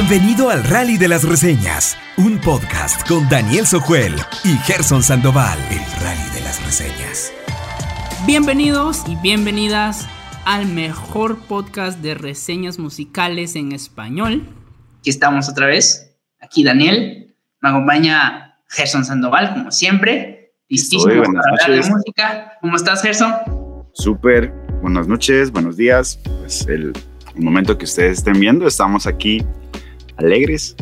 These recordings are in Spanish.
Bienvenido al Rally de las Reseñas, un podcast con Daniel Sojuel y Gerson Sandoval, el Rally de las Reseñas. Bienvenidos y bienvenidas al mejor podcast de reseñas musicales en español. Aquí estamos otra vez. Aquí Daniel. Me acompaña Gerson Sandoval, como siempre. Listísimo para hablar de música. ¿Cómo estás, Gerson? Súper. Buenas noches, buenos días. Pues el, el momento que ustedes estén viendo, estamos aquí alegres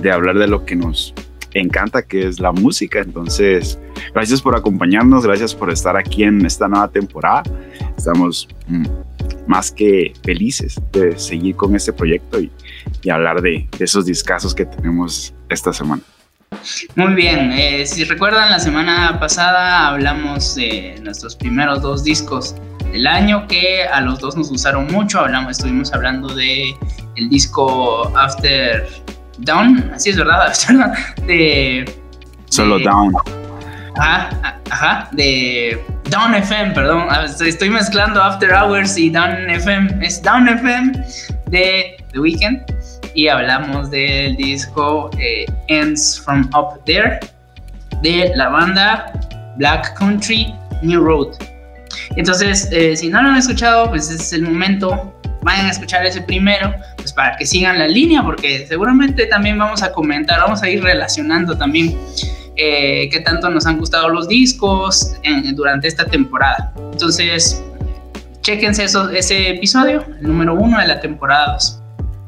de hablar de lo que nos encanta, que es la música. Entonces, gracias por acompañarnos, gracias por estar aquí en esta nueva temporada. Estamos mm, más que felices de seguir con este proyecto y, hablar de, esos discazos que tenemos esta semana. Muy bien, eh, si recuerdan la semana pasada hablamos de nuestros primeros dos discos del año que a los dos nos gustaron mucho, hablamos, estuvimos hablando de el disco After Down, así es verdad, de... Solo Down. Ajá, ajá, de Down FM, perdón, estoy mezclando After Hours y Down FM, es Down FM de The Weeknd y hablamos del disco eh, Ends From Up There de la banda Black Country New Road. Entonces, eh, si no lo han escuchado, pues es el momento vayan a escuchar ese primero, pues para que sigan la línea, porque seguramente también vamos a comentar, vamos a ir relacionando también eh, qué tanto nos han gustado los discos durante esta temporada. Entonces, chequense eso, ese episodio, el número uno de la temporada 2.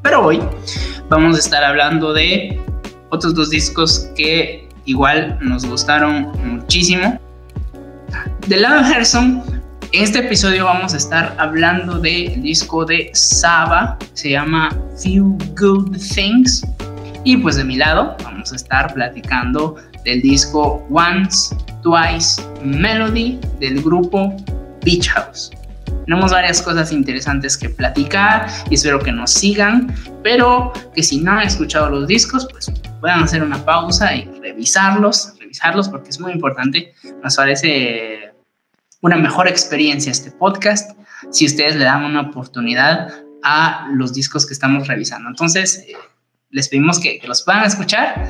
Pero hoy vamos a estar hablando de otros dos discos que igual nos gustaron muchísimo. Lado Gerson en este episodio vamos a estar hablando del disco de Saba, se llama Few Good Things. Y pues de mi lado vamos a estar platicando del disco Once, Twice, Melody del grupo Beach House. Tenemos varias cosas interesantes que platicar y espero que nos sigan, pero que si no han escuchado los discos, pues puedan hacer una pausa y revisarlos, revisarlos porque es muy importante. Nos parece una mejor experiencia este podcast si ustedes le dan una oportunidad a los discos que estamos revisando. Entonces, eh, les pedimos que, los puedan escuchar,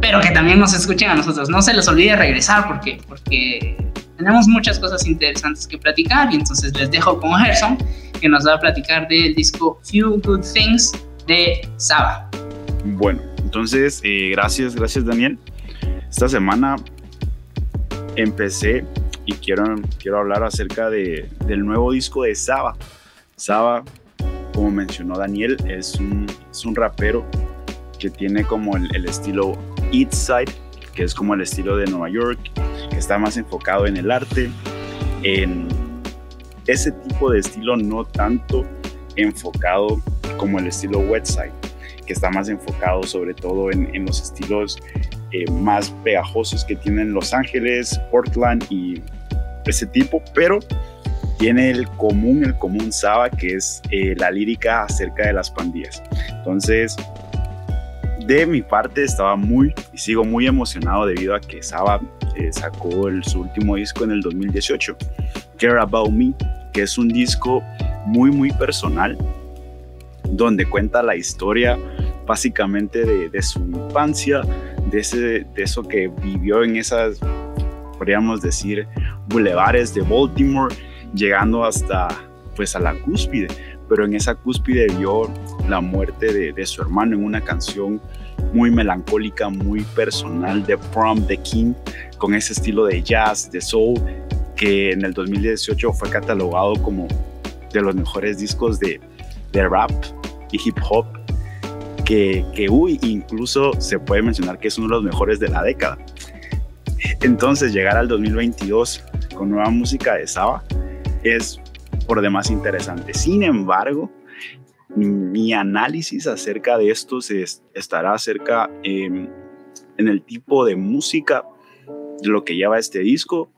pero que también nos escuchen a nosotros. No se les olvide regresar porque, porque tenemos muchas cosas interesantes que platicar y entonces les dejo con Gerson que nos va a platicar del disco Few Good Things de Saba. Bueno, entonces, eh, gracias, gracias Daniel. Esta semana empecé y quiero, quiero hablar acerca de, del nuevo disco de Saba. Saba, como mencionó Daniel, es un, es un rapero que tiene como el, el estilo East Side, que es como el estilo de Nueva York, que está más enfocado en el arte, en ese tipo de estilo no tanto enfocado como el estilo Westside, que está más enfocado sobre todo en, en los estilos eh, más pegajosos que tienen Los Ángeles, Portland y ese tipo, pero tiene el común, el común Saba, que es eh, la lírica acerca de las pandillas. Entonces, de mi parte estaba muy y sigo muy emocionado debido a que Saba eh, sacó su último disco en el 2018, Care About Me, que es un disco muy, muy personal, donde cuenta la historia básicamente de, su infancia, de eso que vivió en esas, podríamos decir, bulevares de Baltimore, llegando hasta pues a la cúspide, pero en esa cúspide vio la muerte de, de su hermano en una canción muy melancólica, muy personal de Prom the King, con ese estilo de jazz, de soul, que en el 2018 fue catalogado como de los mejores discos de, de rap y hip hop, que, que uy, incluso se puede mencionar que es uno de los mejores de la década. Entonces llegar al 2022 con nueva música de Saba es por demás interesante. Sin embargo, mi análisis acerca de esto se estará acerca em, en el tipo de música lo que lleva este disco,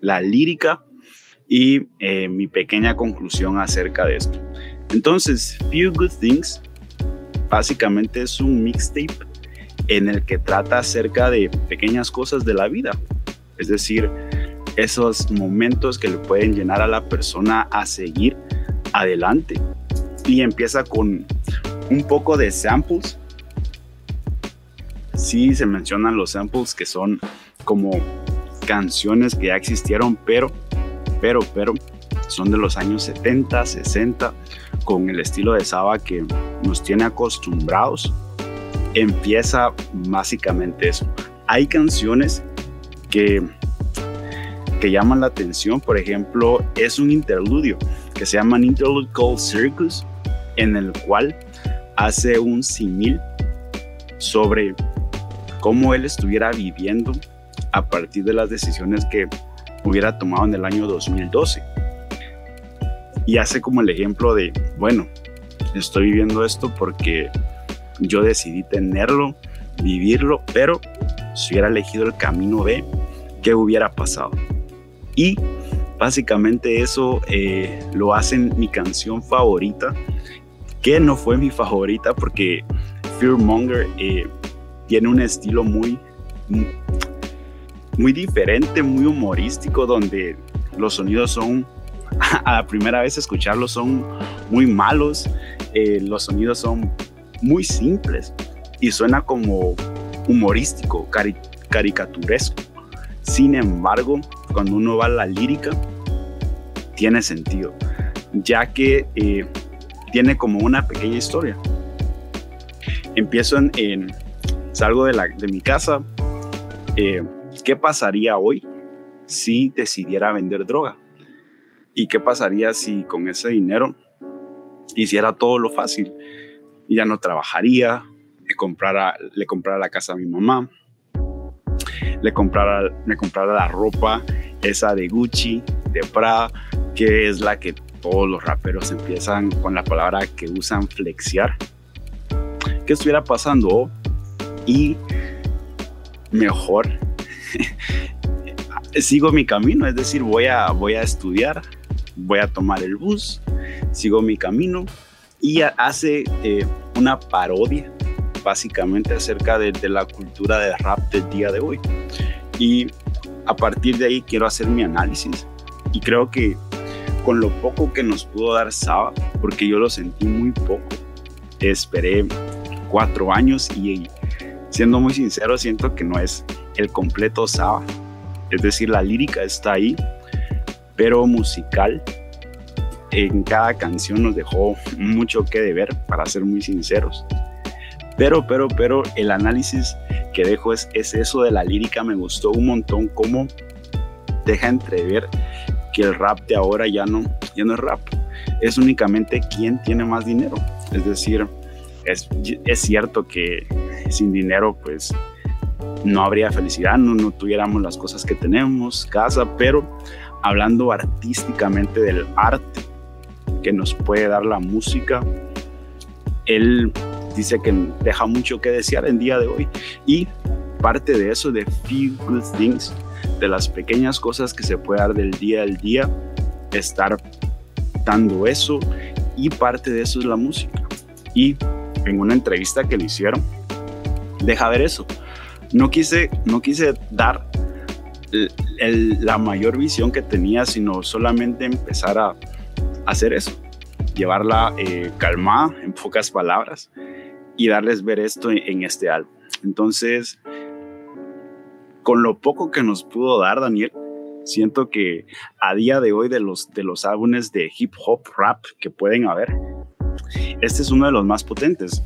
la lírica y eh, mi pequeña conclusión acerca de esto. Entonces, Few Good Things básicamente es un mixtape en el que trata acerca de pequeñas cosas de la vida, es decir, esos momentos que le pueden llenar a la persona a seguir adelante. Y empieza con un poco de samples. Sí se mencionan los samples que son como canciones que ya existieron, pero, pero, pero son de los años 70, 60, con el estilo de Saba que nos tiene acostumbrados. Empieza básicamente eso. Hay canciones que, que llaman la atención, por ejemplo, es un interludio que se llama Interlude Called Circus, en el cual hace un simil sobre cómo él estuviera viviendo a partir de las decisiones que hubiera tomado en el año 2012. Y hace como el ejemplo de, bueno, estoy viviendo esto porque yo decidí tenerlo, vivirlo, pero si hubiera elegido el camino B, ¿qué hubiera pasado? Y básicamente eso eh, lo hace mi canción favorita, que no fue mi favorita porque Fearmonger eh, tiene un estilo muy, muy diferente, muy humorístico, donde los sonidos son, a la primera vez escucharlos son muy malos, eh, los sonidos son muy simples y suena como humorístico, caricaturesco. Sin embargo, cuando uno va a la lírica, tiene sentido, ya que eh, tiene como una pequeña historia. Empiezo en, salgo de, mi casa, eh, ¿qué pasaría hoy si decidiera vender droga? ¿Y qué pasaría si con ese dinero hiciera todo lo fácil? Ya no trabajaría, le comprara, le comprara la casa a mi mamá, le comprara, me comprara la ropa esa de Gucci, de Prada, que es la que todos los raperos empiezan con la palabra que usan flexiar. ¿Qué estuviera pasando? Y mejor sigo mi camino, es decir, voy a, voy a estudiar, voy a tomar el bus, sigo mi camino y hace eh, una parodia básicamente acerca de, de, la cultura de rap del día de hoy. Y a partir de ahí quiero hacer mi análisis y creo que con lo poco que nos pudo dar Saba, porque yo lo sentí muy poco, esperé cuatro años y siendo muy sincero siento que no es el completo Saba. Es decir, la lírica está ahí, pero musical en cada canción nos dejó mucho que deber, para ser muy sinceros. Pero, pero, pero el análisis que dejo es, es eso de la lírica, me gustó un montón cómo deja entrever que el rap de ahora ya no, ya no es rap, es únicamente quién tiene más dinero. Es decir, es, es cierto que sin dinero pues no habría felicidad, no, no tuviéramos las cosas que tenemos, casa, pero hablando artísticamente del arte que nos puede dar la música, él dice que deja mucho que desear en día de hoy y parte de eso de feel good things, de las pequeñas cosas que se puede dar del día al día, estar dando eso y parte de eso es la música. Y en una entrevista que le hicieron, deja ver eso. No quise, no quise dar la mayor visión que tenía, sino solamente empezar a, hacer eso, llevarla eh, calmada, en pocas palabras, y darles ver esto en, este álbum. Entonces, con lo poco que nos pudo dar Daniel, siento que a día de hoy de los, de los álbumes de hip hop rap que pueden haber, este es uno de los más potentes.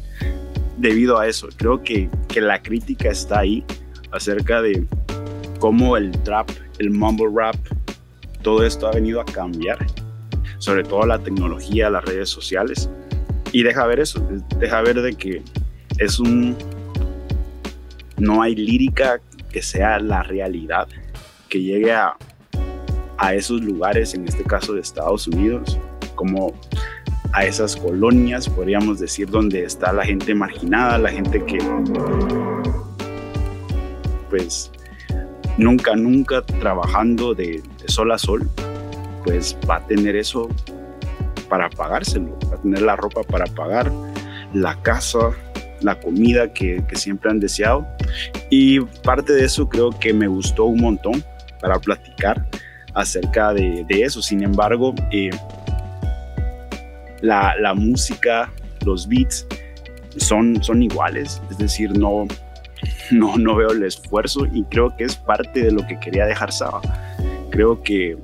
Debido a eso, creo que, que la crítica está ahí acerca de cómo el trap, el mumble rap, todo esto ha venido a cambiar, sobre todo la tecnología, las redes sociales y deja ver eso, deja ver de que es un... No hay lírica que sea la realidad, que llegue a, a esos lugares, en este caso de Estados Unidos, como a esas colonias, podríamos decir, donde está la gente marginada, la gente que pues nunca, nunca trabajando de, de sol a sol, pues va a tener eso para pagárselo, para tener la ropa para pagar, la casa, la comida que, siempre han deseado. Y parte de eso creo que me gustó un montón para platicar acerca de, eso. Sin embargo, eh, la, música, los beats son, son iguales, es decir, no, no, no veo el esfuerzo y creo que es parte de lo que quería dejar Saba. Creo que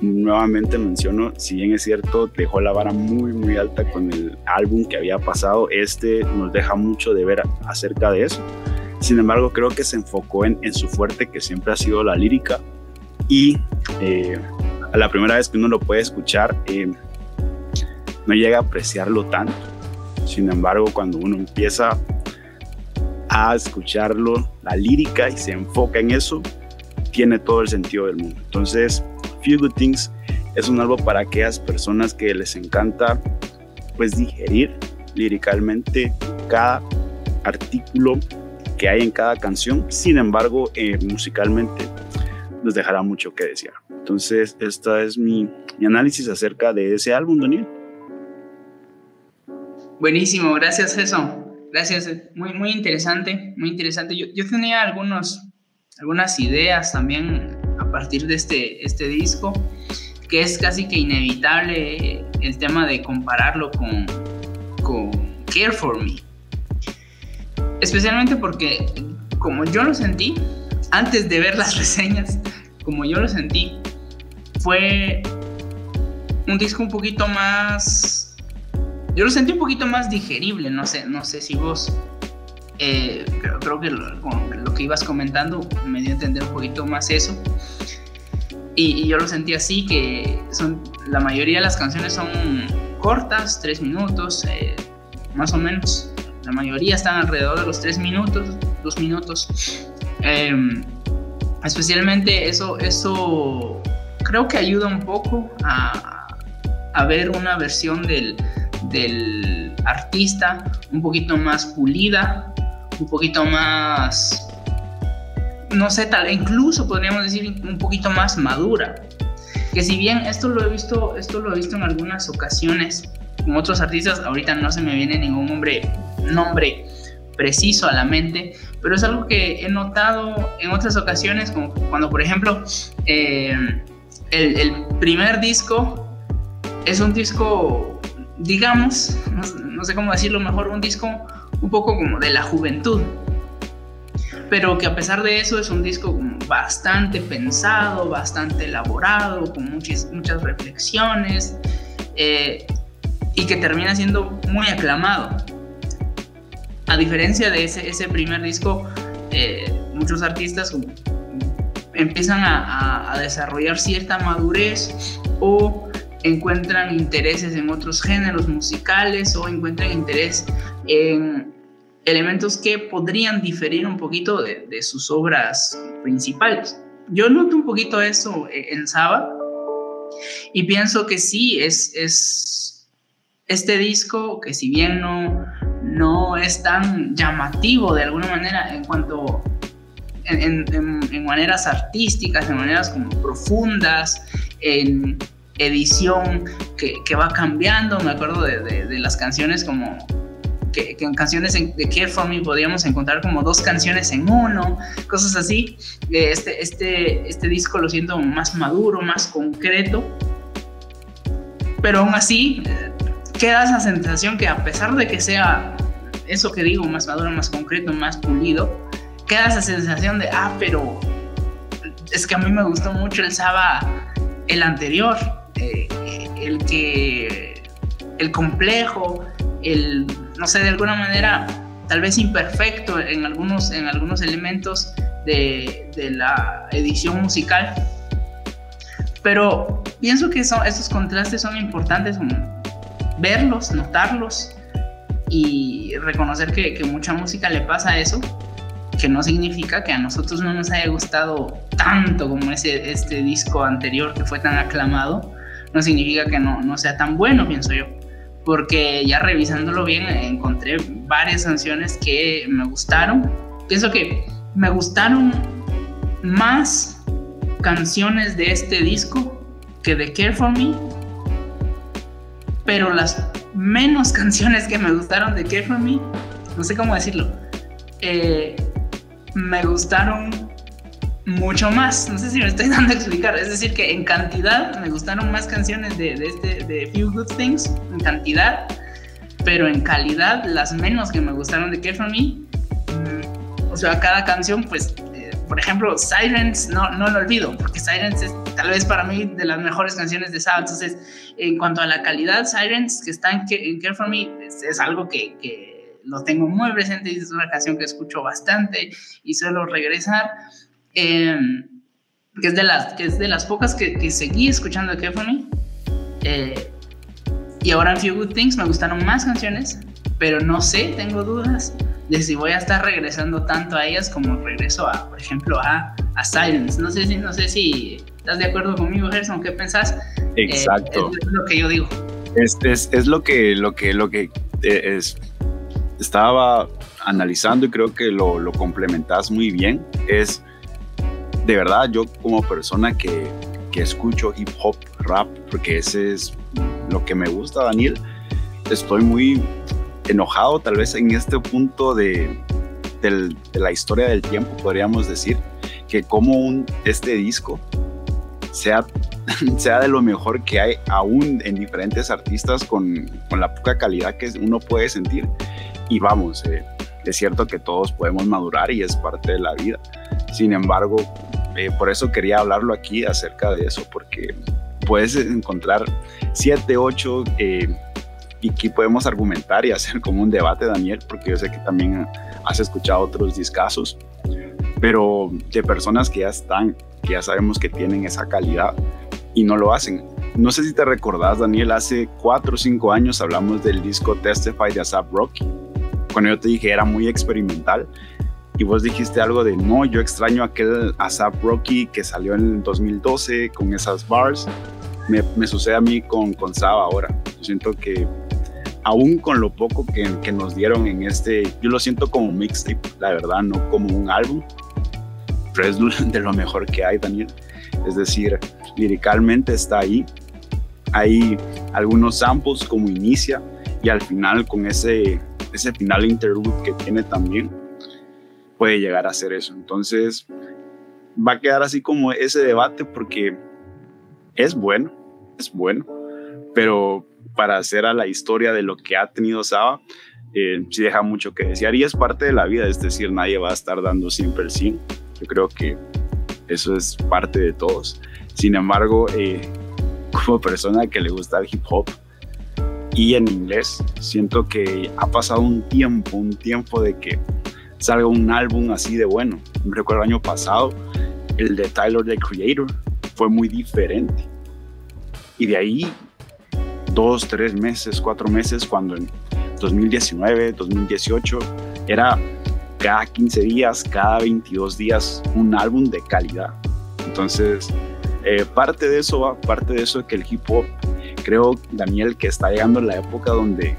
nuevamente menciono, si bien es cierto, dejó la vara muy, muy alta con el álbum que había pasado, este nos deja mucho de ver acerca de eso. Sin embargo, creo que se enfocó en, en su fuerte, que siempre ha sido la lírica, y eh, a la primera vez que uno lo puede escuchar, eh, no llega a apreciarlo tanto. Sin embargo, cuando uno empieza a escucharlo, la lírica, y se enfoca en eso, tiene todo el sentido del mundo. Entonces, Few Good Things es un álbum para aquellas personas que les encanta pues digerir líricamente cada artículo que hay en cada canción. Sin embargo, eh, musicalmente nos dejará mucho que desear. Entonces, esta es mi, mi análisis acerca de ese álbum, Daniel. Buenísimo, gracias eso. Gracias, muy, muy interesante, muy interesante. Yo, yo tenía algunos, algunas ideas también a partir de este, este disco, que es casi que inevitable el tema de compararlo con, con Care for Me. Especialmente porque, como yo lo sentí, antes de ver las reseñas, como yo lo sentí, fue un disco un poquito más... Yo lo sentí un poquito más digerible, no sé, no sé si vos... Eh, creo, que lo, que ibas comentando me dio a entender un poquito más eso. Y, yo lo sentí así, que son, la mayoría de las canciones son cortas, tres minutos, eh, más o menos. La mayoría están alrededor de los tres minutos, dos minutos. Em, especialmente eso, eso creo que ayuda un poco a, a ver una versión del, del artista un poquito más pulida, un poquito más no sé, tal, incluso podríamos decir un poquito más madura. Que si bien esto lo he visto, esto lo he visto en algunas ocasiones con otros artistas, ahorita no se me viene ningún nombre, nombre preciso a la mente, pero es algo que he notado en otras ocasiones, como cuando por ejemplo eh, el, primer disco es un disco, digamos, no, no sé cómo decirlo mejor, un disco un poco como de la juventud, pero que a pesar de eso es un disco bastante pensado, bastante elaborado, con muchas, muchas reflexiones eh, y que termina siendo muy aclamado. A diferencia de ese, ese primer disco, eh, muchos artistas empiezan a, a desarrollar cierta madurez o encuentran intereses en otros géneros musicales o encuentran interés en elementos que podrían diferir un poquito de, sus obras principales. Yo noto un poquito eso en Saba y pienso que sí, es, es este disco que si bien no, no es tan llamativo de alguna manera en cuanto en, maneras artísticas, en maneras como profundas, en edición que, va cambiando, me acuerdo de las canciones como que, en canciones de Care For Me podríamos encontrar como dos canciones en uno, cosas así. Este, este, este disco lo siento más maduro, más concreto, pero aún así eh, queda esa sensación que a pesar de que sea eso que digo, más maduro, más concreto, más pulido, queda esa sensación de, ah, pero es que a mí me gustó mucho el Saba, el anterior, eh, el que, el complejo, el no sé, de alguna manera tal vez imperfecto en algunos, en algunos elementos de, la edición musical. Pero pienso que son, estos contrastes son importantes, verlos, notarlos y reconocer que, que, mucha música le pasa eso, que no significa que a nosotros no nos haya gustado tanto como ese, este disco anterior que fue tan aclamado, no significa que no, no sea tan bueno, pienso yo porque ya revisándolo bien encontré varias canciones que me gustaron. Pienso que me gustaron más canciones de este disco que de Care for Me, pero las menos canciones que me gustaron de Care for Me, no sé cómo decirlo, eh, me gustaron mucho más. No sé si me estoy dando a explicar. Es decir, que en cantidad me gustaron más canciones de, de este, de Few Good Things, en cantidad, pero en calidad las menos que me gustaron de Care For Me, mm, o sea, cada canción pues por ejemplo, Sirens no, no lo olvido, porque Sirens es tal vez para mí de las mejores canciones de Sabbath. Entonces, en cuanto a la calidad, Sirens, que está en, Care for Me, es, algo que, que, lo tengo muy presente y es una canción que escucho bastante y suelo regresar. Em, que, es de las, que es de las pocas que, que seguí escuchando de Me. Eh, y ahora en Few Good Things me gustaron más canciones, pero no sé, tengo dudas de si voy a estar regresando tanto a ellas como regreso a, por ejemplo, a, a Silence. No sé si, no sé si estás de acuerdo conmigo, Gerson, ¿qué pensás? Eh, Exacto. es lo que yo digo. Es, es, es, lo que, lo que, lo que eh, es, estaba analizando y creo que lo, lo complementas muy bien. Es, de verdad, yo como persona que, que escucho hip hop, rap, porque ese es lo que me gusta, Daniel, estoy muy enojado tal vez en este punto de, de la historia del tiempo, podríamos decir, que como un, este disco sea, sea de lo mejor que hay aún en diferentes artistas con, con la poca calidad que uno puede sentir. Y vamos, eh, es cierto que todos podemos madurar y es parte de la vida. Sin embargo, eh, por eso quería hablarlo aquí acerca de eso, porque puedes encontrar siete, ocho eh, y aquí podemos argumentar y hacer como un debate, Daniel, porque yo sé que también has escuchado otros discasos, pero de personas que ya están, que ya sabemos que tienen esa calidad y no lo hacen. No sé si te recordás, Daniel, hace cuatro o cinco años hablamos del disco Testify de ASAP Rocky, cuando yo te dije era muy experimental y vos dijiste algo de no, yo extraño aquel ASAP Rocky que salió en el 2012 con esas bars. Me, sucede a mí con, con Saba ahora. Yo siento que aún con lo poco que, que, nos dieron en este, yo lo siento como mixtape, la verdad, no como un álbum, pero es de lo mejor que hay, Daniel. Es decir, liricalmente está ahí, hay algunos samples como inicia y al final con ese, ese final interlude que tiene también, puede llegar a ser eso. Entonces, va a quedar así como ese debate porque es bueno, es bueno, pero para hacer a la historia de lo que ha tenido Saba, eh, sí deja mucho que desear y es parte de la vida, es decir, nadie va a estar dando siempre el sí. Yo creo que eso es parte de todos. Sin embargo, eh, como persona que le gusta el hip hop y en inglés, siento que ha pasado un tiempo, un tiempo de que salga un álbum así de bueno. Recuerdo el año pasado, el de Tyler, the Creator, fue muy diferente. Y de ahí dos, tres meses, cuatro meses, cuando en 2019, 2018 era cada 15 días, cada 22 días un álbum de calidad. Entonces, eh, parte de eso va, parte de eso es que el hip hop, creo, Daniel, que está llegando la época donde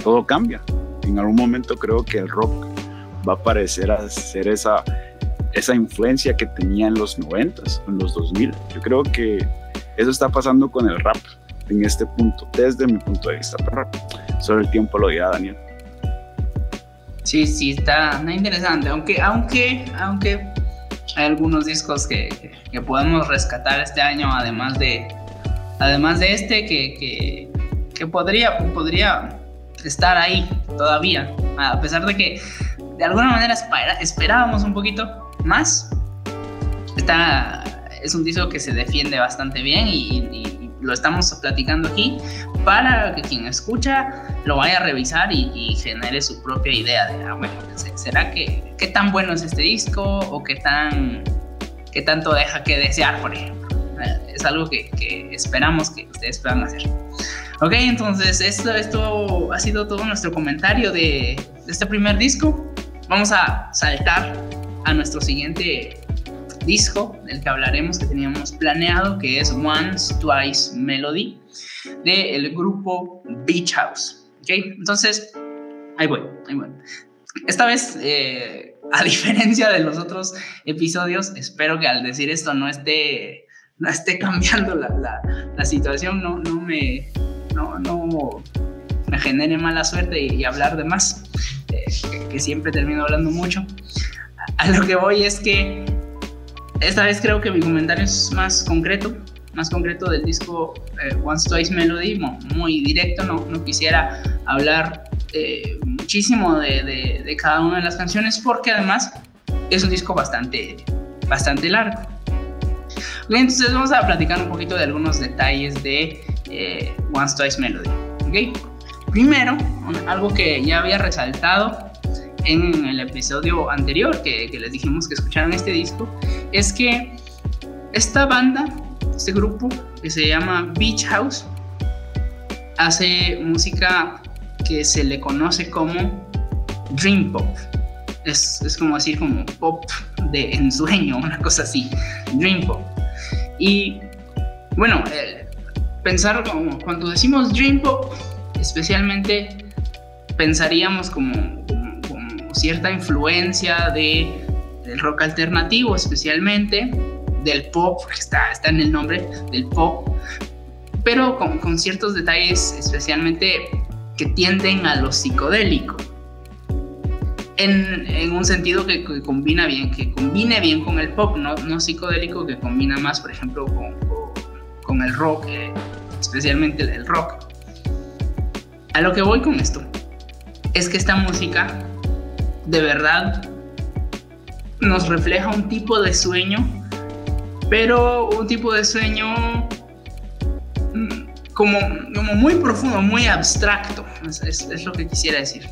todo cambia. En algún momento creo que el rock va a parecer a ser esa, esa influencia que tenía en los 90, en los 2000. Yo creo que eso está pasando con el rap en este punto, desde mi punto de vista. Pero sobre el tiempo lo dirá Daniel. Sí, sí, está, interesante. Aunque, aunque, aunque hay algunos discos que, que, podemos rescatar este año, además de, además de este, que, que, que podría, podría estar ahí todavía. A pesar de que de alguna manera esperábamos un poquito más. Está, es un disco que se defiende bastante bien y lo estamos platicando aquí para que quien escucha lo vaya a revisar y, genere su propia idea de, ah, bueno, ¿será que qué tan bueno es este disco o qué tan qué tanto deja que desear, por ejemplo? Eh, es algo que, esperamos que ustedes puedan hacer. Ok, entonces esto, esto ha sido todo nuestro comentario de, de este primer disco. Vamos a saltar a nuestro siguiente disco del que hablaremos que teníamos planeado, que es Once, Twice Melody, del grupo Beach House. ¿okay? Entonces, ahí voy, ahí voy. Esta vez, eh, a diferencia de los otros episodios, espero que al decir esto no esté, no esté cambiando la, la, la situación, no, no, me, no, me genere mala suerte y, hablar de más, eh, que, siempre termino hablando mucho. A lo que voy es que esta vez creo que mi comentario es más concreto, más concreto del disco eh, Once Twice Melody, muy directo, no, no quisiera hablar eh, muchísimo de, cada una de las canciones porque además es un disco bastante, bastante largo. Entonces vamos a platicar un poquito de algunos detalles de Once Twice Melody. ¿okay? Primero, algo que ya había resaltado en el episodio anterior que, les dijimos que escucharan este disco, es que esta banda, este grupo que se llama Beach House, hace música que se le conoce como Dream Pop. Es, es como decir como pop de ensueño, una cosa así, Dream Pop. Y bueno, eh, pensar como cuando decimos Dream Pop, especialmente pensaríamos como, cierta influencia de, del rock alternativo, especialmente del pop, que está, está en el nombre del pop, pero con, ciertos detalles especialmente que tienden a lo psicodélico. En, un sentido que, combina bien, que combine bien con el pop, no, no psicodélico, que combina más, por ejemplo, con el rock, especialmente el rock. A lo que voy con esto es que esta música de verdad nos refleja un tipo de sueño, pero un tipo de sueño mm, como, como muy profundo, muy abstracto, es, es, lo que quisiera decir.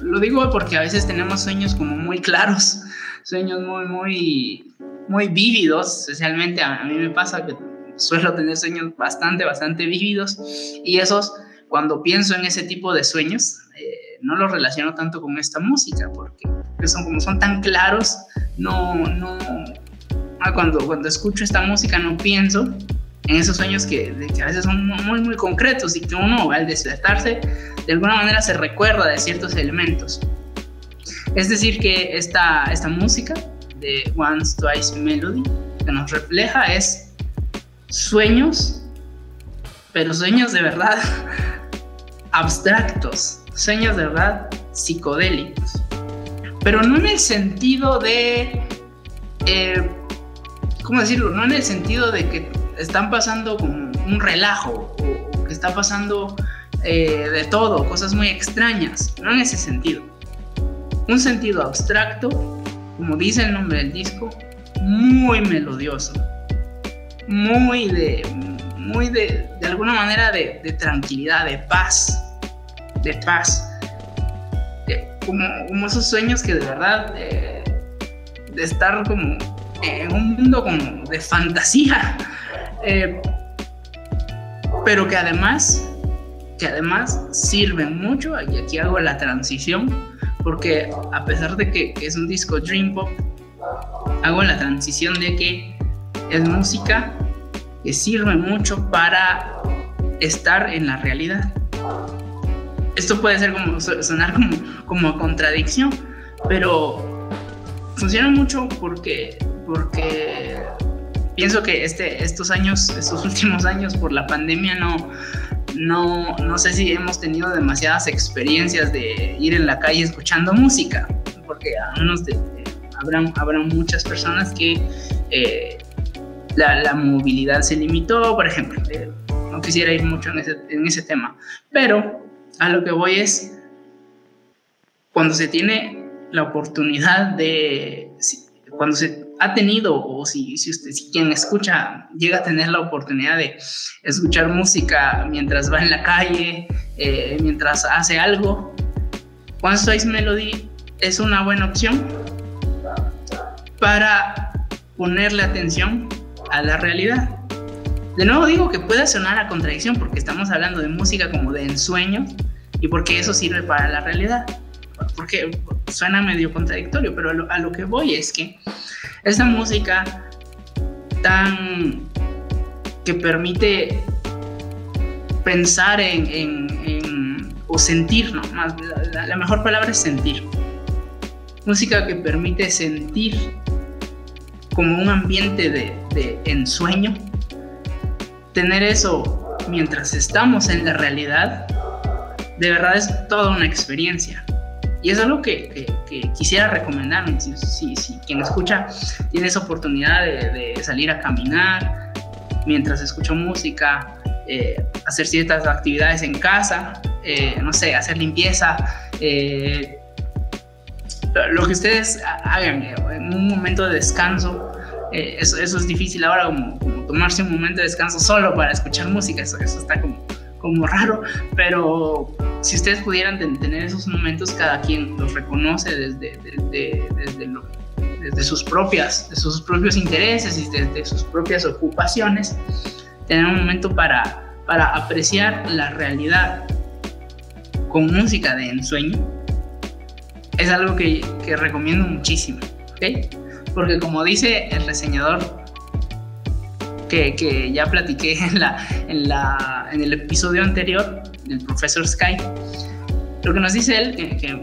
Lo digo porque a veces tenemos sueños como muy claros, sueños muy, muy, muy vívidos, especialmente a, mí me pasa que suelo tener sueños bastante, bastante vívidos y esos, cuando pienso en ese tipo de sueños, eh, no los relaciono tanto con esta música porque son como son tan claros, no, no, ah, cuando, cuando escucho esta música no pienso en esos sueños que, que, a veces son muy, muy concretos y que uno al despertarse de alguna manera se recuerda de ciertos elementos. Es decir, que esta, esta música de Once Twice Melody que nos refleja es sueños, pero sueños de verdad abstractos, sueños de verdad psicodélicos. Pero no en el sentido de... Eh, ¿Cómo decirlo? No en el sentido de que están pasando como un relajo o, que está pasando eh, de todo, cosas muy extrañas, no en ese sentido. Un sentido abstracto, como dice el nombre del disco, muy melodioso, muy de, muy de, de alguna manera de, de, tranquilidad, de paz, de paz. como, como, esos sueños que de verdad, eh, de estar como en un mundo como de fantasía, eh, pero que además, que además sirven mucho, y aquí hago la transición, porque a pesar de que, es un disco Dream Pop, hago la transición de que es música que sirve mucho para estar en la realidad. Esto puede ser como sonar como, como contradicción, pero funciona mucho porque, porque pienso que este, estos años, estos últimos años por la pandemia no, no, no sé si hemos tenido demasiadas experiencias de ir en la calle escuchando música, porque a unos de, habrá, muchas personas que eh, la, movilidad se limitó, por ejemplo. Eh, no quisiera ir mucho en ese, tema, pero a lo que voy es, cuando se tiene la oportunidad de, cuando se ha tenido o si, si usted, si quien escucha llega a tener la oportunidad de escuchar música mientras va en la calle, eh, mientras hace algo, One Size Melody es una buena opción para ponerle atención a la realidad. De nuevo digo que puede sonar a contradicción porque estamos hablando de música como de ensueño y porque eso sirve para la realidad. Porque suena medio contradictorio, pero a lo que voy es que esa música tan que permite pensar en, o sentir, ¿no? Más, la, mejor palabra es sentir. Música que permite sentir como un ambiente de, de ensueño. Tener eso mientras estamos en la realidad, de verdad es toda una experiencia. Y es lo que, quisiera recomendar. Si, si, quien escucha tiene esa oportunidad de, salir a caminar, mientras escucho música, eh, hacer ciertas actividades en casa, eh, no sé, hacer limpieza, eh, lo que ustedes hagan en un momento de descanso. Eso, eso, es difícil ahora, como, tomarse un momento de descanso solo para escuchar música, eso, eso está como, como raro, pero si ustedes pudieran tener esos momentos, cada quien los reconoce desde, desde, desde, sus propias, de sus propios intereses y desde sus propias ocupaciones, tener un momento para, para apreciar la realidad con música de ensueño, es algo que, que recomiendo muchísimo, ¿ok? Porque como dice el reseñador que, ya platiqué en, el episodio anterior del profesor Sky, lo que nos dice él, que,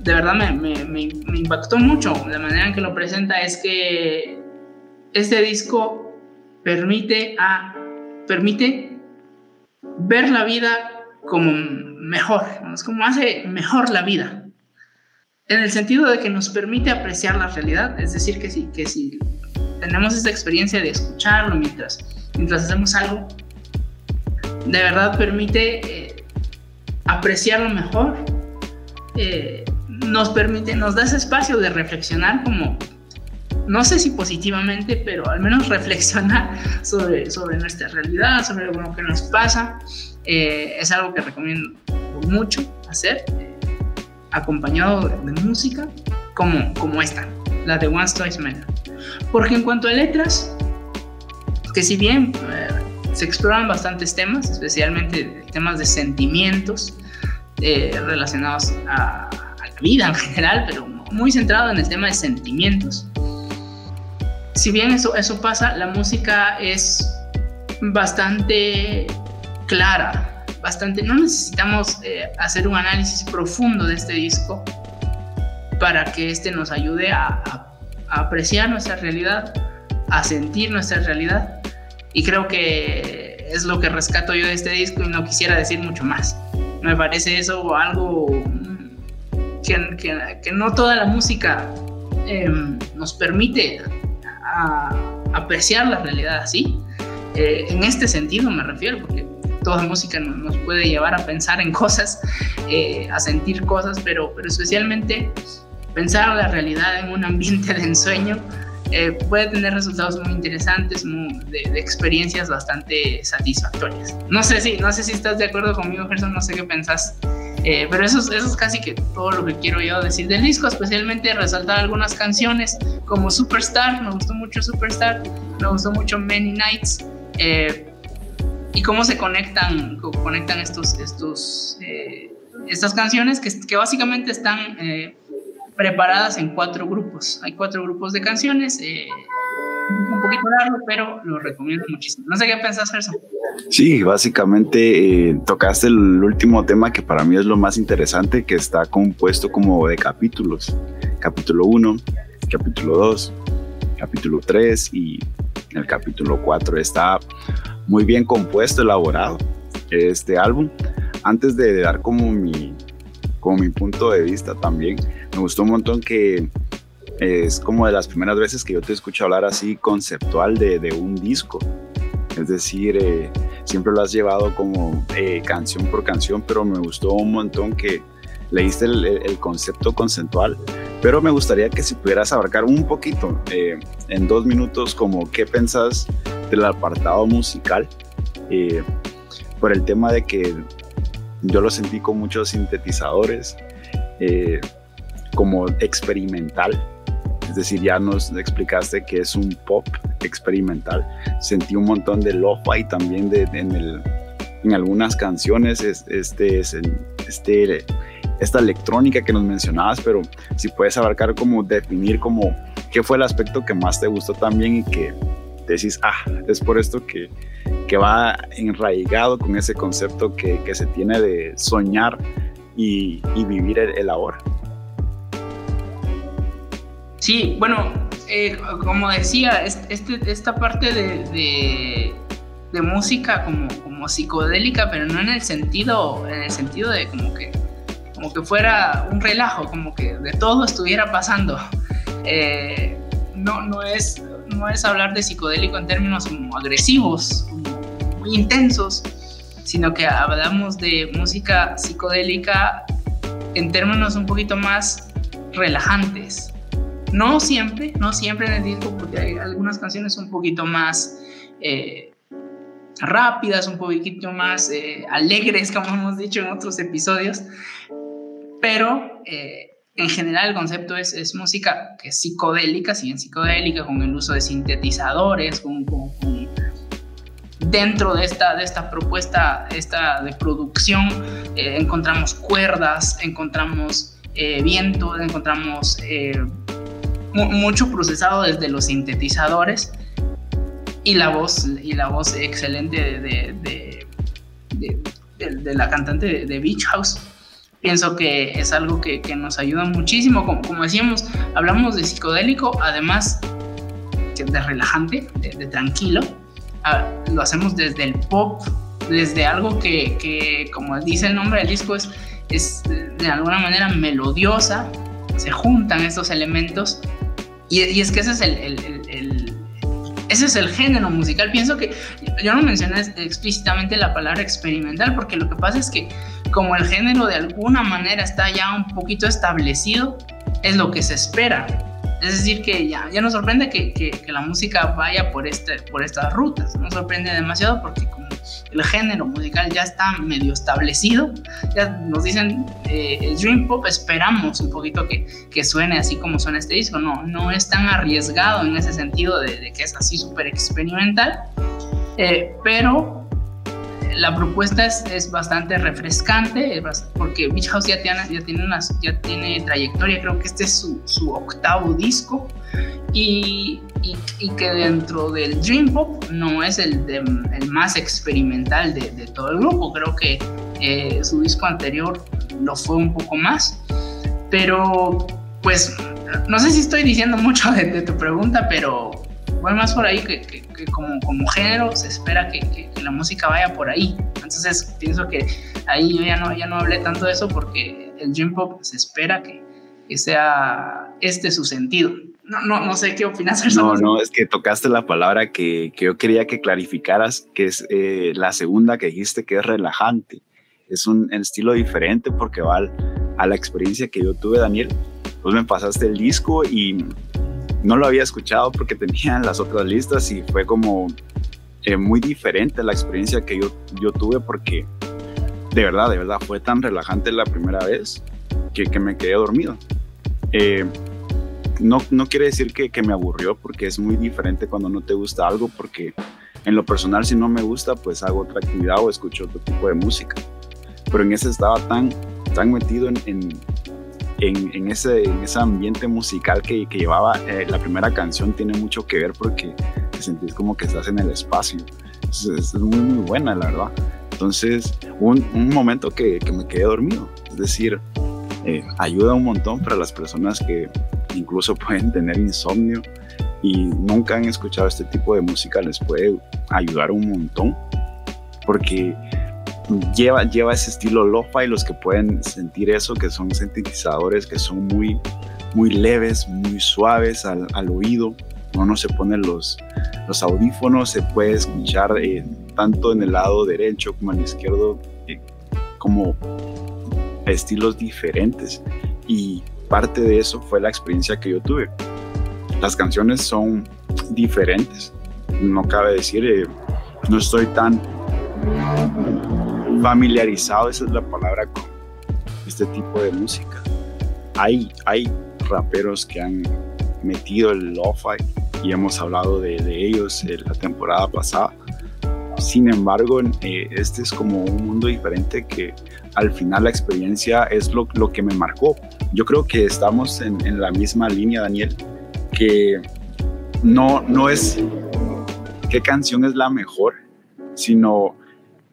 de verdad me, impactó mucho la manera en que lo presenta, es que este disco permite ver la vida como mejor, es como hace mejor la vida. En el sentido de que nos permite apreciar la realidad, es decir, que si, que si tenemos esa experiencia de escucharlo mientras, mientras hacemos algo, de verdad permite eh, apreciarlo mejor, eh, nos permite, nos da ese espacio de reflexionar como, no sé si positivamente, pero al menos reflexionar sobre, sobre nuestra realidad, sobre lo que nos pasa. Eh, es algo que recomiendo mucho hacer, acompañado de, música como, como esta, la de One Story Man. Porque en cuanto a letras, que si bien eh, se exploran bastantes temas, especialmente temas de sentimientos eh, relacionados a, la vida en general, pero muy centrado en el tema de sentimientos. Si bien eso, eso pasa, la música es bastante clara, bastante... No necesitamos eh, hacer un análisis profundo de este disco para que este nos ayude a a apreciar nuestra realidad, a sentir nuestra realidad. Y creo que es lo que rescato yo de este disco y no quisiera decir mucho más. Me parece eso algo que, que, no toda la música em, nos permite apreciar la realidad así. Eh, en este sentido me refiero, porque toda música nos, puede llevar a pensar en cosas, eh, a sentir cosas, pero, pero especialmente pensar la realidad en un ambiente de ensueño eh, puede tener resultados muy interesantes, de, experiencias bastante satisfactorias. No sé si, no sé si estás de acuerdo conmigo, Gerson, no sé qué pensás, eh, pero eso, eso es casi que todo lo que quiero yo decir del disco, especialmente resaltar algunas canciones como Superstar, me gustó mucho Superstar, me gustó mucho Many Nights, eh, y cómo se conectan, conectan estos, estos, estas canciones que, básicamente están preparadas en cuatro grupos. Hay cuatro grupos de canciones, eh, un poquito largo, pero lo recomiendo muchísimo. No sé qué pensás, Gerson. Sí, básicamente eh, tocaste el último tema que para mí es lo más interesante, que está compuesto como de capítulos. Capítulo 1, capítulo 2, capítulo 3 y el capítulo 4. Está muy bien compuesto, elaborado este álbum. Antes de dar como mi, como mi punto de vista también, me gustó un montón que es como de las primeras veces que yo te escucho hablar así conceptual de, un disco. Es decir, eh, siempre lo has llevado como eh, canción por canción, pero me gustó un montón que leíste el, el, concepto conceptual. Pero me gustaría que si pudieras abarcar un poquito, eh, en dos minutos, como qué pensás del apartado musical, por el tema de que yo lo sentí con muchos sintetizadores como experimental. Es decir, ya nos explicaste que es un pop experimental. Sentí un montón de lo-fi también de, en, el, en algunas canciones. este, este, esta electrónica que nos mencionabas, pero si puedes abarcar como definir como qué fue el aspecto que más te gustó también y que decís, ah, es por esto que, que va enraigado con ese concepto que, que se tiene de soñar y, vivir el, el ahora. Sí, bueno, eh, como decía, este, esta parte de, de, música como, como, psicodélica, pero no en el sentido, en el sentido de como que, como que fuera un relajo, como que de todo estuviera pasando. Eh, no, no es, no es hablar de psicodélico en términos agresivos, muy intensos, sino que hablamos de música psicodélica en términos un poquito más relajantes. No siempre, no siempre en el disco, porque hay algunas canciones un poquito más eh, rápidas, un poquito más eh, alegres, como hemos dicho en otros episodios, pero eh, en general el concepto es, es, música que psicodélica, si bien psicodélica, con el uso de sintetizadores, con, dentro de esta, de esta propuesta esta de producción eh, encontramos cuerdas, encontramos viento, encontramos mucho procesado desde los sintetizadores y la voz, y la voz excelente de, de, la cantante de, Beach House. Pienso que es algo que, que nos ayuda muchísimo. Como, como, decíamos, hablamos de psicodélico, además de relajante, de, tranquilo. Ah, lo hacemos desde el pop, desde algo que, que, como dice el nombre del disco, es, es de alguna manera melodiosa. Se juntan estos elementos. Y, y es que ese es el, el ese es el género musical. Pienso que yo no mencioné explícitamente la palabra experimental porque lo que pasa es que como el género de alguna manera está ya un poquito establecido, es lo que se espera. Es decir, que ya, ya nos sorprende que, que, la música vaya por, este, por estas rutas. Nos sorprende demasiado porque como el género musical ya está medio establecido, ya nos dicen eh, el Dream Pop, esperamos un poquito que, que, suene así como suena este disco. No, no es tan arriesgado en ese sentido de, que es así súper experimental, eh, pero la propuesta es, es, bastante refrescante porque Beach House ya tiene, ya, tiene trayectoria, creo que este es su, su octavo disco y, y, que dentro del Dream Pop no es el, el más experimental de, de, todo el grupo, creo que eh, su disco anterior lo fue un poco más, pero pues no sé si estoy diciendo mucho de, de tu pregunta, pero voy más por ahí que, que, como, como, género se espera que, que, la música vaya por ahí. Entonces pienso que ahí yo ya no, ya no hablé tanto de eso porque el dream pop se espera que, sea este su sentido. No, no, no sé qué opinas. No, no, es que tocaste la palabra que, yo quería que clarificaras, que es eh, la segunda que dijiste, que es relajante. Es un estilo diferente porque va a la experiencia que yo tuve, Daniel. Pues me pasaste el disco y no lo había escuchado porque tenía las otras listas y fue como eh, muy diferente la experiencia que yo, yo tuve porque de verdad, de verdad, fue tan relajante la primera vez que, que me quedé dormido. Eh, no, no quiere decir que, que, me aburrió porque es muy diferente cuando no te gusta algo porque en lo personal si no me gusta pues hago otra actividad o escucho otro tipo de música. Pero en ese estaba tan, tan metido en, ese, en ese ambiente musical que, que llevaba, eh, la primera canción tiene mucho que ver porque te sentís como que estás en el espacio. Es, muy, muy buena, la verdad. Entonces, un, un momento que, que, me quedé dormido. Es decir, eh, ayuda un montón para las personas que incluso pueden tener insomnio y nunca han escuchado este tipo de música, les puede ayudar un montón porque lleva, lleva ese estilo lo-fi, los que pueden sentir eso, que son sintetizadores que son muy, muy leves, muy suaves al, al oído. Uno se pone los, los audífonos, se puede escuchar eh, tanto en el lado derecho como en el izquierdo, eh, como estilos diferentes. Y parte de eso fue la experiencia que yo tuve. Las canciones son diferentes, no cabe decir, eh, no estoy tan familiarizado, esa es la palabra, con este tipo de música. Hay, hay raperos que han metido el lo-fi y hemos hablado de, ellos en la temporada pasada. Sin embargo, eh, este es como un mundo diferente que al final la experiencia es lo, lo que me marcó. Yo creo que estamos en, en, la misma línea, Daniel, que no, no es qué canción es la mejor, sino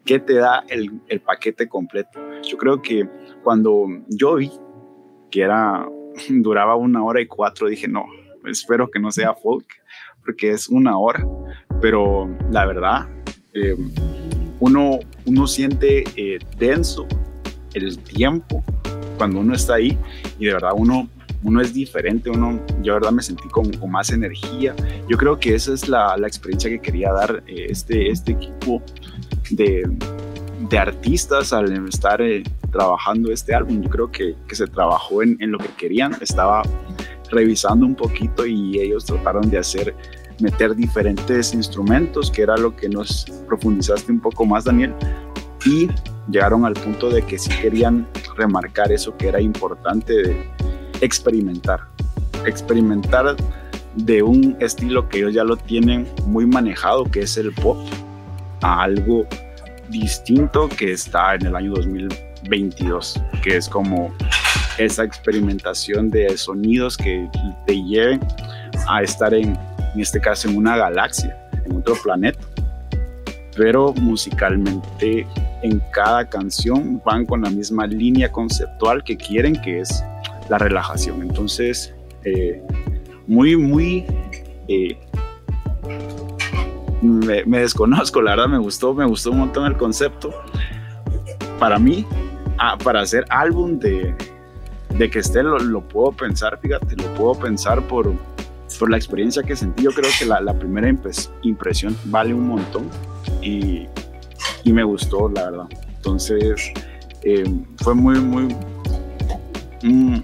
qué te da el, el, paquete completo. Yo creo que cuando yo vi que era, duraba una hora y cuatro, dije, no, espero que no sea folk, porque es una hora, pero la verdad, eh, uno, uno siente eh, denso el tiempo cuando uno está ahí y de verdad uno uno es diferente, uno, yo verdad me sentí con, con más energía. Yo creo que esa es la, la experiencia que quería dar eh, este, este equipo de, de artistas al estar eh, trabajando este álbum. Yo creo que, que se trabajó en, en, lo que querían. Estaba revisando un poquito y ellos trataron de hacer, meter diferentes instrumentos, que era lo que nos profundizaste un poco más, Daniel. Y llegaron al punto de que sí querían remarcar eso que era importante de experimentar. Experimentar de un estilo que ellos ya lo tienen muy manejado, que es el pop, a algo distinto que está en el año 2022, que es como esa experimentación de sonidos que te lleven a estar en, en este caso, en una galaxia, en otro planeta. Pero musicalmente en cada canción van con la misma línea conceptual que quieren, que es la relajación. Entonces, eh, muy, muy... Eh, me, me, desconozco, la verdad me gustó, me gustó un montón el concepto. Para mí, ah, para hacer álbum de, de que esté, lo, lo, puedo pensar, fíjate, lo puedo pensar por, por la experiencia que sentí. Yo creo que la, la primera impresión vale un montón y, y, me gustó, la verdad. Entonces, eh, fue muy, muy, mm,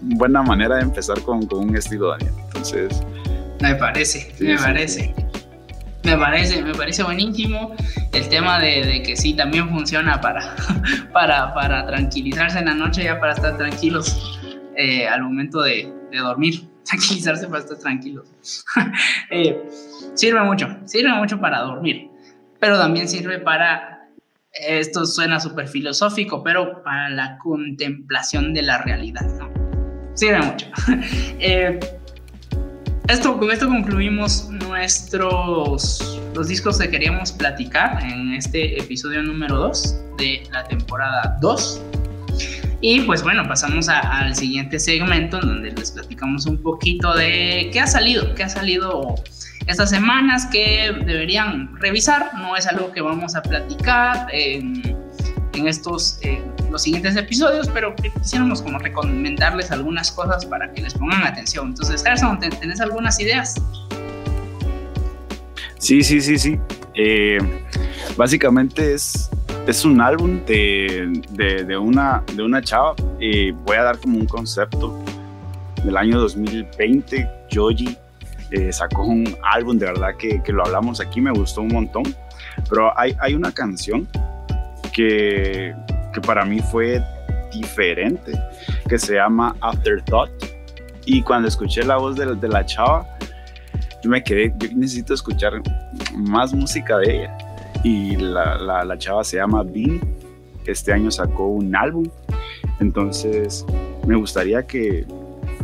buena manera de empezar con, con, un estilo, Daniel. Entonces, me parece, sí, me sí, parece. Sí. Me parece, me parece buenísimo el tema de, de, que sí también funciona para, para, para tranquilizarse en la noche, ya para estar tranquilos eh, al momento de, de, dormir, tranquilizarse para estar tranquilos. eh, sirve mucho, sirve mucho para dormir, pero también sirve para, esto suena súper filosófico, pero para la contemplación de la realidad, ¿no? Sirve mucho. eh, esto, con esto concluimos nuestros los discos que queríamos platicar en este episodio número 2 de la temporada 2. Y pues bueno, pasamos a, al siguiente segmento en donde les platicamos un poquito de qué ha salido, qué ha salido estas semanas que deberían revisar. No es algo que vamos a platicar en, en estos los siguientes episodios, pero quisiéramos como recomendarles algunas cosas para que les pongan atención. Entonces, Gerson, ¿tenés algunas ideas? Sí, sí, sí, sí. Eh, básicamente es, es un álbum de, de, una, de una chava. Eh, voy a dar como un concepto. Del año 2020, Joji eh, sacó un álbum, de verdad que, que, lo hablamos aquí, me gustó un montón. Pero hay, hay una canción que, que para mí fue diferente, que se llama Afterthought. Y cuando escuché la voz de, de la chava, yo me quedé, yo necesito escuchar más música de ella. Y la, la, chava se llama Bean, este año sacó un álbum. Entonces, me gustaría que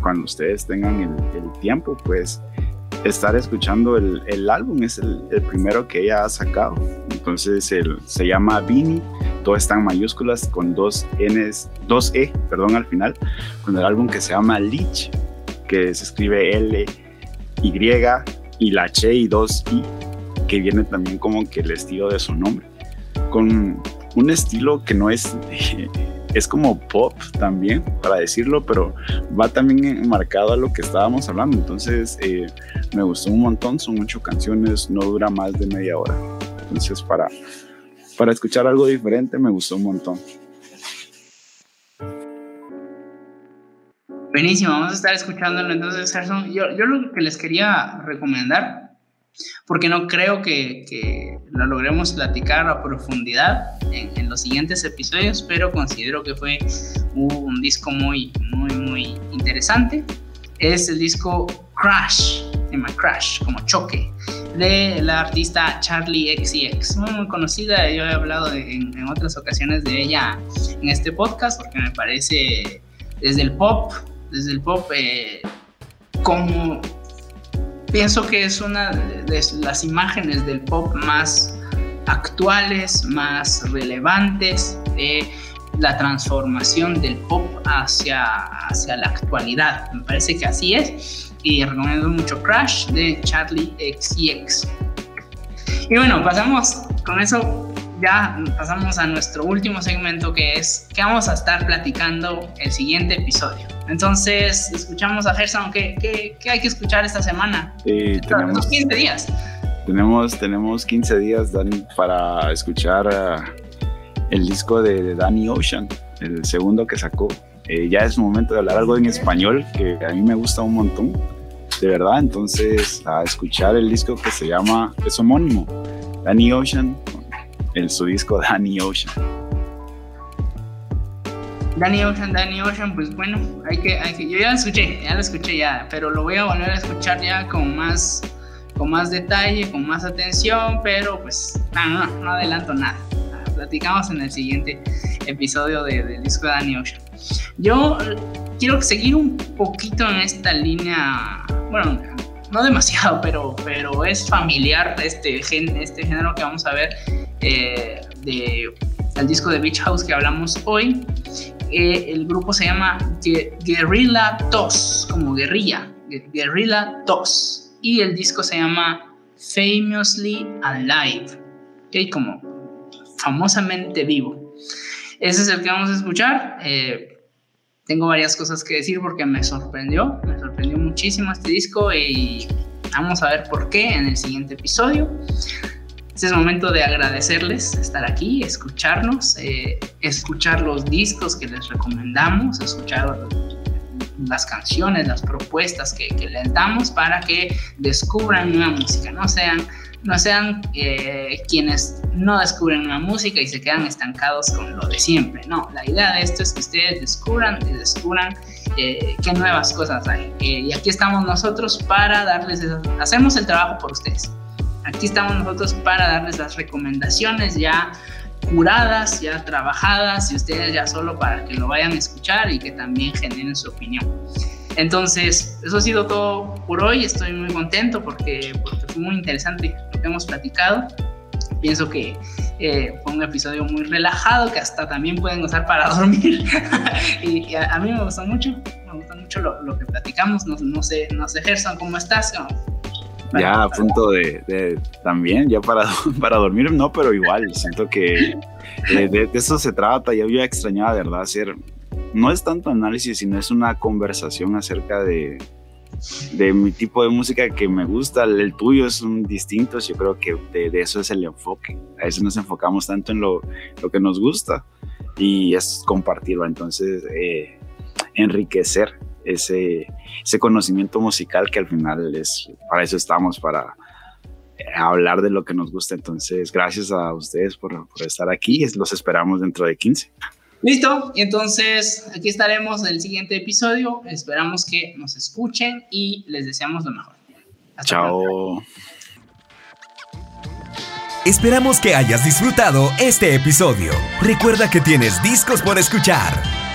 cuando ustedes tengan el, tiempo, pues estar escuchando el, el álbum. Es el, primero que ella ha sacado. Entonces, el, se llama Beanie todo está en mayúsculas con dos N's, dos E, perdón, al final, con el álbum que se llama Leech, que se escribe L, Y y la H y dos I, que viene también como que el estilo de su nombre, con un estilo que no es, es como pop también, para decirlo, pero va también marcado a lo que estábamos hablando, entonces eh, me gustó un montón, son ocho canciones, no dura más de media hora, entonces para para escuchar algo diferente me gustó un montón. Buenísimo, vamos a estar escuchándolo entonces, Gerson. Yo, yo lo que les quería recomendar, porque no creo que, que lo logremos platicar a profundidad en, en, los siguientes episodios, pero considero que fue un, disco muy, muy, muy interesante. Es el disco Crash, llama Crash, como choque, de la artista Charlie XCX, muy, muy conocida. Yo he hablado de, en, en, otras ocasiones de ella en este podcast porque me parece desde el pop, desde el pop, eh, como pienso que es una de las imágenes del pop más actuales, más relevantes de la transformación del pop hacia, hacia la actualidad. Me parece que así es y recomiendo mucho Crash de Charlie XCX. Y bueno, pasamos con eso, ya pasamos a nuestro último segmento que es que vamos a estar platicando el siguiente episodio. Entonces, escuchamos a Gerson, ¿qué, qué, hay que escuchar esta semana? Eh, tenemos 15 días. Tenemos, tenemos 15 días, Dani, para escuchar uh, el disco de, Danny Ocean, el segundo que sacó. Eh, ya es momento de hablar algo en español que a mí me gusta un montón, de verdad. Entonces, a escuchar el disco que se llama, es homónimo, Danny Ocean, en su disco Danny Ocean. Danny Ocean, Danny Ocean, pues bueno, hay que, hay que, yo ya lo escuché, ya lo escuché ya, pero lo voy a volver a escuchar ya con más, con más detalle, con más atención, pero pues no, no, no adelanto nada. Platicamos en el siguiente episodio del disco de Danny Ocean. Yo quiero seguir un poquito en esta línea, bueno, no demasiado, pero, pero es familiar este, este género que vamos a ver eh, de, del disco de Beach House que hablamos hoy. Eh, el grupo se llama Guerrilla Toss, como guerrilla, Guerrilla Toss. Y el disco se llama Famously Alive, ¿okay? como famosamente vivo. Ese es el que vamos a escuchar. Eh, tengo varias cosas que decir porque me sorprendió, me sorprendió muchísimo este disco y vamos a ver por qué en el siguiente episodio. Este es el momento de agradecerles estar aquí, escucharnos, eh, escuchar los discos que les recomendamos, escuchar las canciones, las propuestas que, les damos para que descubran nueva música, no sean, no sean eh, quienes no descubren nueva música y se quedan estancados con lo de siempre. No, la idea de esto es que ustedes descubran y descubran eh, qué nuevas cosas hay. y aquí estamos nosotros para darles, hacemos el trabajo por ustedes. Aquí estamos nosotros para darles las recomendaciones ya curadas, ya trabajadas y ustedes ya solo para que lo vayan a escuchar y que también generen su opinión. Entonces, eso ha sido todo por hoy. Estoy muy contento porque, porque fue muy interesante lo que hemos platicado. Pienso que eh, fue un episodio muy relajado que hasta también pueden usar para dormir. y, a, mí me gustó mucho, me gustó mucho lo, que platicamos. No, no, sé, no sé, Gerson, ¿cómo estás? Ya a punto de, también, ya para, para dormir, no, pero igual, siento que de, eso se trata, ya había extrañado, de verdad, hacer, no es tanto análisis, sino es una conversación acerca de, de mi tipo de música que me gusta, el, tuyo es un distinto, yo creo que de, eso es el enfoque, a eso nos enfocamos tanto en lo, lo que nos gusta y es compartirlo, entonces eh, enriquecer ese, ese conocimiento musical que al final es, para eso estamos, para hablar de lo que nos gusta. Entonces, gracias a ustedes por, por estar aquí. Los esperamos dentro de 15. Listo, y entonces aquí estaremos en el siguiente episodio. Esperamos que nos escuchen y les deseamos lo mejor. Chao. Esperamos que hayas disfrutado este episodio. Recuerda que tienes discos por escuchar.